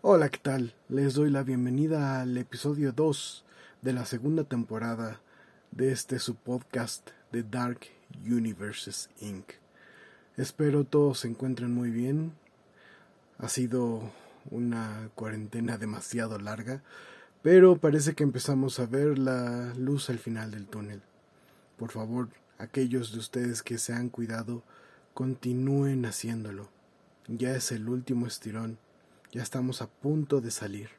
Hola, ¿qué tal? Les doy la bienvenida al episodio 2 de la segunda temporada de este su podcast de Dark Universes Inc. Espero todos se encuentren muy bien. Ha sido una cuarentena demasiado larga, pero parece que empezamos a ver la luz al final del túnel. Por favor, aquellos de ustedes que se han cuidado, continúen haciéndolo. Ya es el último estirón, ya estamos a punto de salir.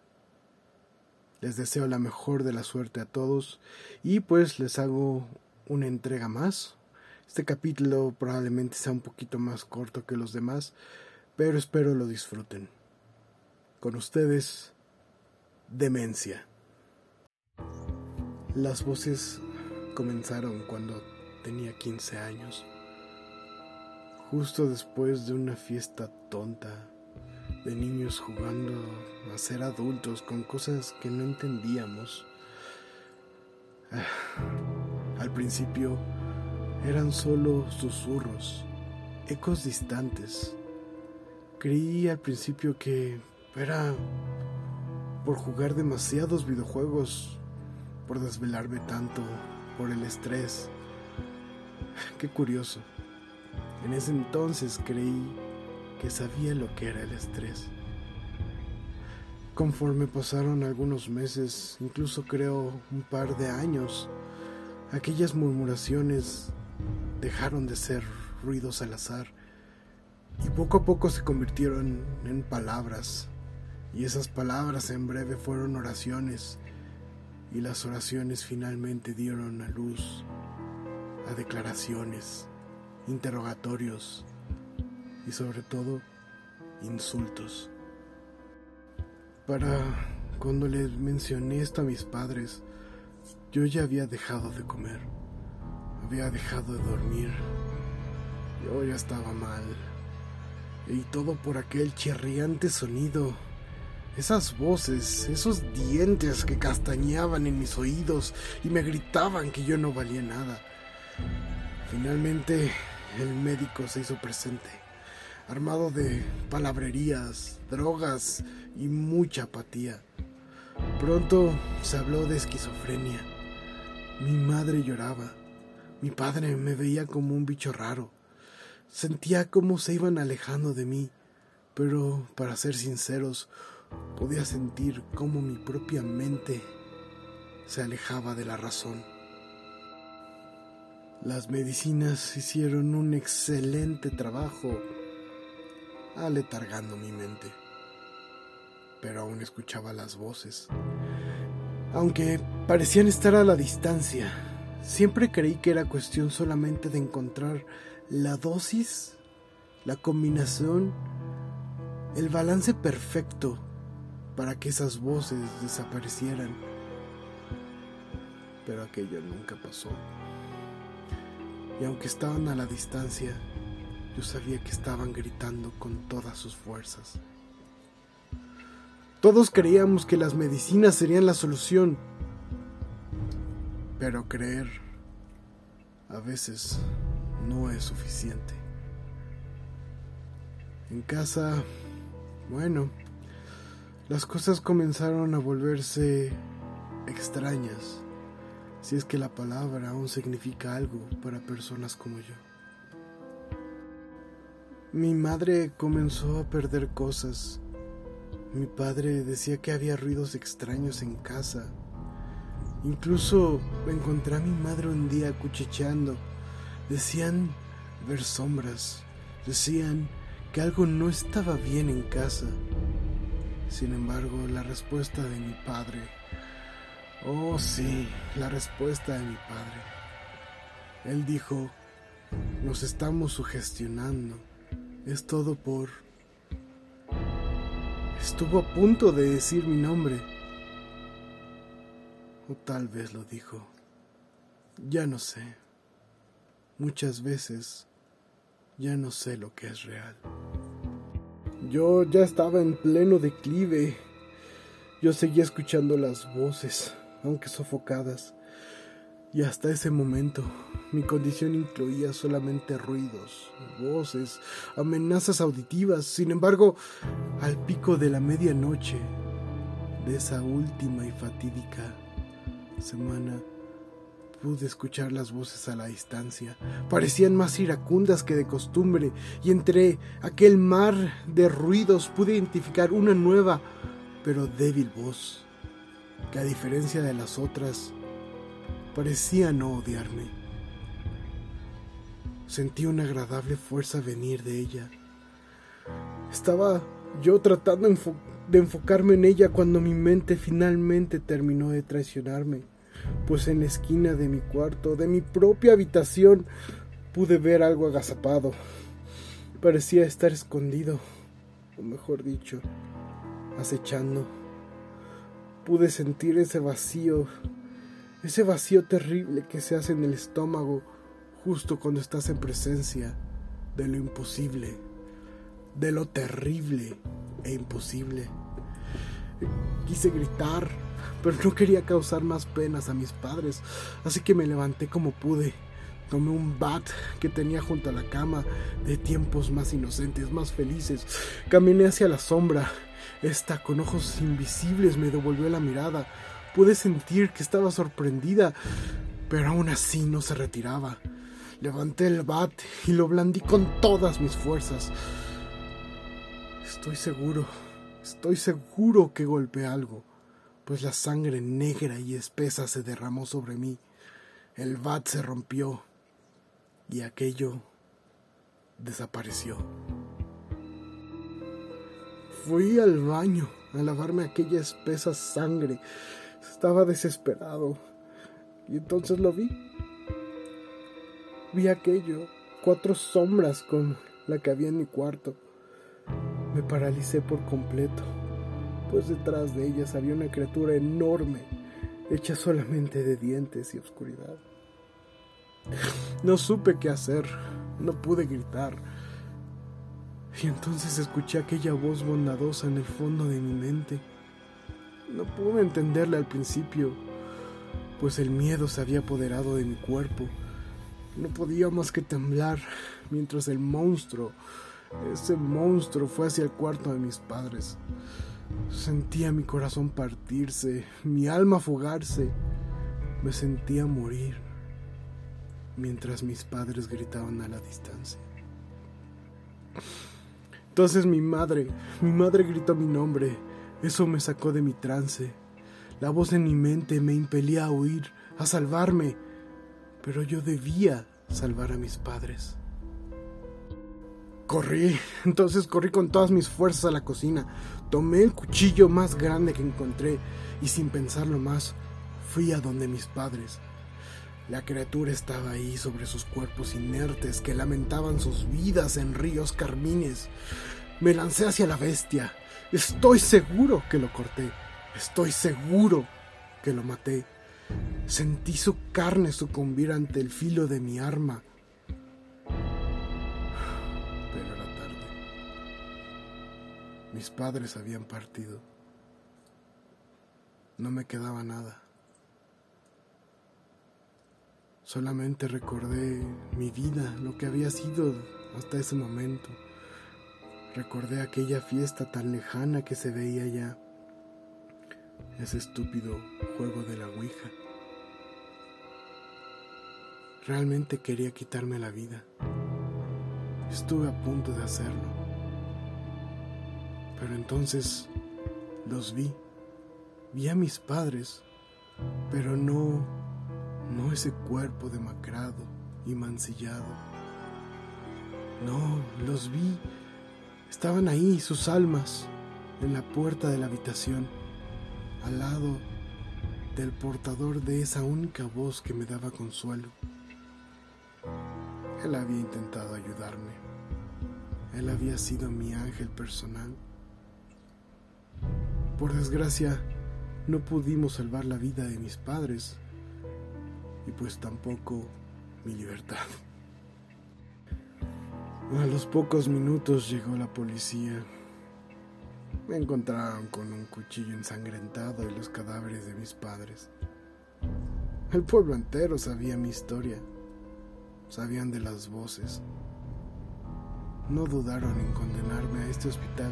Les deseo la mejor de la suerte a todos y pues les hago una entrega más. Este capítulo probablemente sea un poquito más corto que los demás, pero espero lo disfruten. Con ustedes, Demencia. Las voces comenzaron cuando tenía 15 años, justo después de una fiesta tonta de niños jugando a ser adultos con cosas que no entendíamos. Ah, al principio eran solo susurros, ecos distantes. Creí al principio que era por jugar demasiados videojuegos, por desvelarme tanto, por el estrés. Qué curioso. En ese entonces creí que sabía lo que era el estrés. Conforme pasaron algunos meses, incluso creo un par de años, aquellas murmuraciones dejaron de ser ruidos al azar y poco a poco se convirtieron en palabras y esas palabras en breve fueron oraciones y las oraciones finalmente dieron a luz a declaraciones, interrogatorios, y sobre todo insultos. Para cuando les mencioné esto a mis padres, yo ya había dejado de comer, había dejado de dormir, yo ya estaba mal. Y todo por aquel chirriante sonido, esas voces, esos dientes que castañaban en mis oídos y me gritaban que yo no valía nada. Finalmente el médico se hizo presente armado de palabrerías, drogas y mucha apatía. Pronto se habló de esquizofrenia. Mi madre lloraba. Mi padre me veía como un bicho raro. Sentía cómo se iban alejando de mí, pero para ser sinceros, podía sentir cómo mi propia mente se alejaba de la razón. Las medicinas hicieron un excelente trabajo aletargando mi mente. Pero aún escuchaba las voces. Aunque parecían estar a la distancia, siempre creí que era cuestión solamente de encontrar la dosis, la combinación, el balance perfecto para que esas voces desaparecieran. Pero aquello nunca pasó. Y aunque estaban a la distancia, yo sabía que estaban gritando con todas sus fuerzas. Todos creíamos que las medicinas serían la solución, pero creer a veces no es suficiente. En casa, bueno, las cosas comenzaron a volverse extrañas, si es que la palabra aún significa algo para personas como yo. Mi madre comenzó a perder cosas. Mi padre decía que había ruidos extraños en casa. Incluso encontré a mi madre un día cuchicheando. Decían ver sombras. Decían que algo no estaba bien en casa. Sin embargo, la respuesta de mi padre. Oh sí, la respuesta de mi padre. Él dijo, nos estamos sugestionando. Es todo por... Estuvo a punto de decir mi nombre. O tal vez lo dijo. Ya no sé. Muchas veces ya no sé lo que es real. Yo ya estaba en pleno declive. Yo seguía escuchando las voces, aunque sofocadas. Y hasta ese momento mi condición incluía solamente ruidos, voces, amenazas auditivas. Sin embargo, al pico de la medianoche de esa última y fatídica semana, pude escuchar las voces a la distancia. Parecían más iracundas que de costumbre, y entre aquel mar de ruidos pude identificar una nueva, pero débil voz, que a diferencia de las otras, parecía no odiarme. Sentí una agradable fuerza venir de ella. Estaba yo tratando de enfocarme en ella cuando mi mente finalmente terminó de traicionarme, pues en la esquina de mi cuarto, de mi propia habitación, pude ver algo agazapado. Parecía estar escondido, o mejor dicho, acechando. Pude sentir ese vacío, ese vacío terrible que se hace en el estómago justo cuando estás en presencia de lo imposible, de lo terrible e imposible. Quise gritar, pero no quería causar más penas a mis padres, así que me levanté como pude. Tomé un bat que tenía junto a la cama de tiempos más inocentes, más felices. Caminé hacia la sombra. Esta, con ojos invisibles, me devolvió la mirada. Pude sentir que estaba sorprendida, pero aún así no se retiraba. Levanté el bat y lo blandí con todas mis fuerzas. Estoy seguro, estoy seguro que golpeé algo, pues la sangre negra y espesa se derramó sobre mí. El bat se rompió y aquello desapareció. Fui al baño a lavarme aquella espesa sangre. Estaba desesperado y entonces lo vi Vi aquello, cuatro sombras con la que había en mi cuarto. Me paralicé por completo, pues detrás de ellas había una criatura enorme, hecha solamente de dientes y oscuridad. No supe qué hacer, no pude gritar. Y entonces escuché aquella voz bondadosa en el fondo de mi mente. No pude entenderla al principio, pues el miedo se había apoderado de mi cuerpo no podía más que temblar mientras el monstruo, ese monstruo fue hacia el cuarto de mis padres. Sentía mi corazón partirse, mi alma afogarse. Me sentía morir mientras mis padres gritaban a la distancia. Entonces mi madre, mi madre gritó mi nombre. Eso me sacó de mi trance. La voz en mi mente me impelía a huir, a salvarme pero yo debía salvar a mis padres. Corrí, entonces corrí con todas mis fuerzas a la cocina, tomé el cuchillo más grande que encontré y sin pensarlo más, fui a donde mis padres. La criatura estaba ahí sobre sus cuerpos inertes que lamentaban sus vidas en ríos carmines. Me lancé hacia la bestia. Estoy seguro que lo corté. Estoy seguro que lo maté. Sentí su carne sucumbir ante el filo de mi arma. Pero era tarde. Mis padres habían partido. No me quedaba nada. Solamente recordé mi vida, lo que había sido hasta ese momento. Recordé aquella fiesta tan lejana que se veía ya ese estúpido juego de la Ouija. Realmente quería quitarme la vida. Estuve a punto de hacerlo. Pero entonces los vi. Vi a mis padres, pero no, no ese cuerpo demacrado y mancillado. No, los vi. Estaban ahí sus almas en la puerta de la habitación al lado del portador de esa única voz que me daba consuelo. Él había intentado ayudarme. Él había sido mi ángel personal. Por desgracia, no pudimos salvar la vida de mis padres y pues tampoco mi libertad. A los pocos minutos llegó la policía me encontraron con un cuchillo ensangrentado y los cadáveres de mis padres. El pueblo entero sabía mi historia. Sabían de las voces. No dudaron en condenarme a este hospital,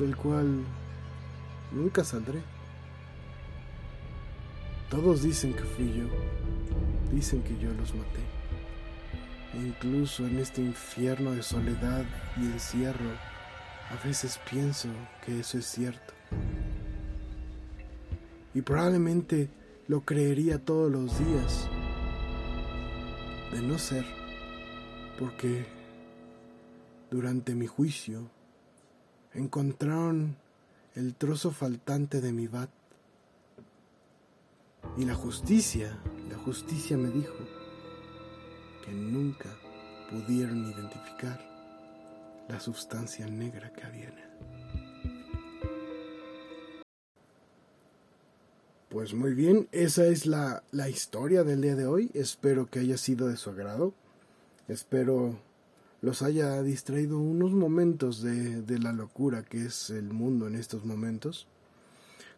del cual nunca saldré. Todos dicen que fui yo, dicen que yo los maté. Incluso en este infierno de soledad y encierro, a veces pienso que eso es cierto. Y probablemente lo creería todos los días, de no ser, porque durante mi juicio encontraron el trozo faltante de mi bat y la justicia, la justicia me dijo nunca pudieron identificar la sustancia negra que había. Pues muy bien, esa es la, la, historia del día de hoy. Espero que haya sido de su agrado. Espero los haya distraído unos momentos de, de la locura que es el mundo en estos momentos.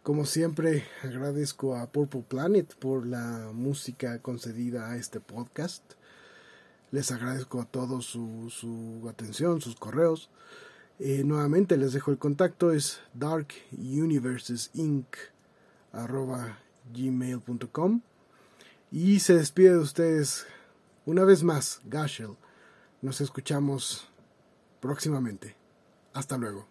Como siempre, agradezco a Purple Planet por la música concedida a este podcast. Les agradezco a todos su, su atención, sus correos. Eh, nuevamente les dejo el contacto, es darkuniversesinc.gmail.com y se despide de ustedes una vez más, Gashel. Nos escuchamos próximamente. Hasta luego.